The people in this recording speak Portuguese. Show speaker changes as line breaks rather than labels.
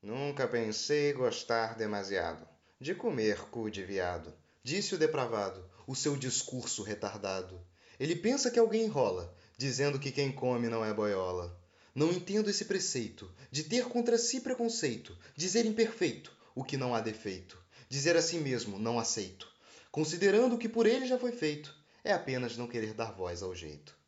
Nunca pensei gostar demasiado de comer cu de viado. Disse o depravado, o seu discurso retardado. Ele pensa que alguém enrola, dizendo que quem come não é boiola. Não entendo esse preceito de ter contra si preconceito, dizer imperfeito o que não há defeito, dizer a si mesmo não aceito, considerando o que por ele já foi feito, é apenas não querer dar voz ao jeito.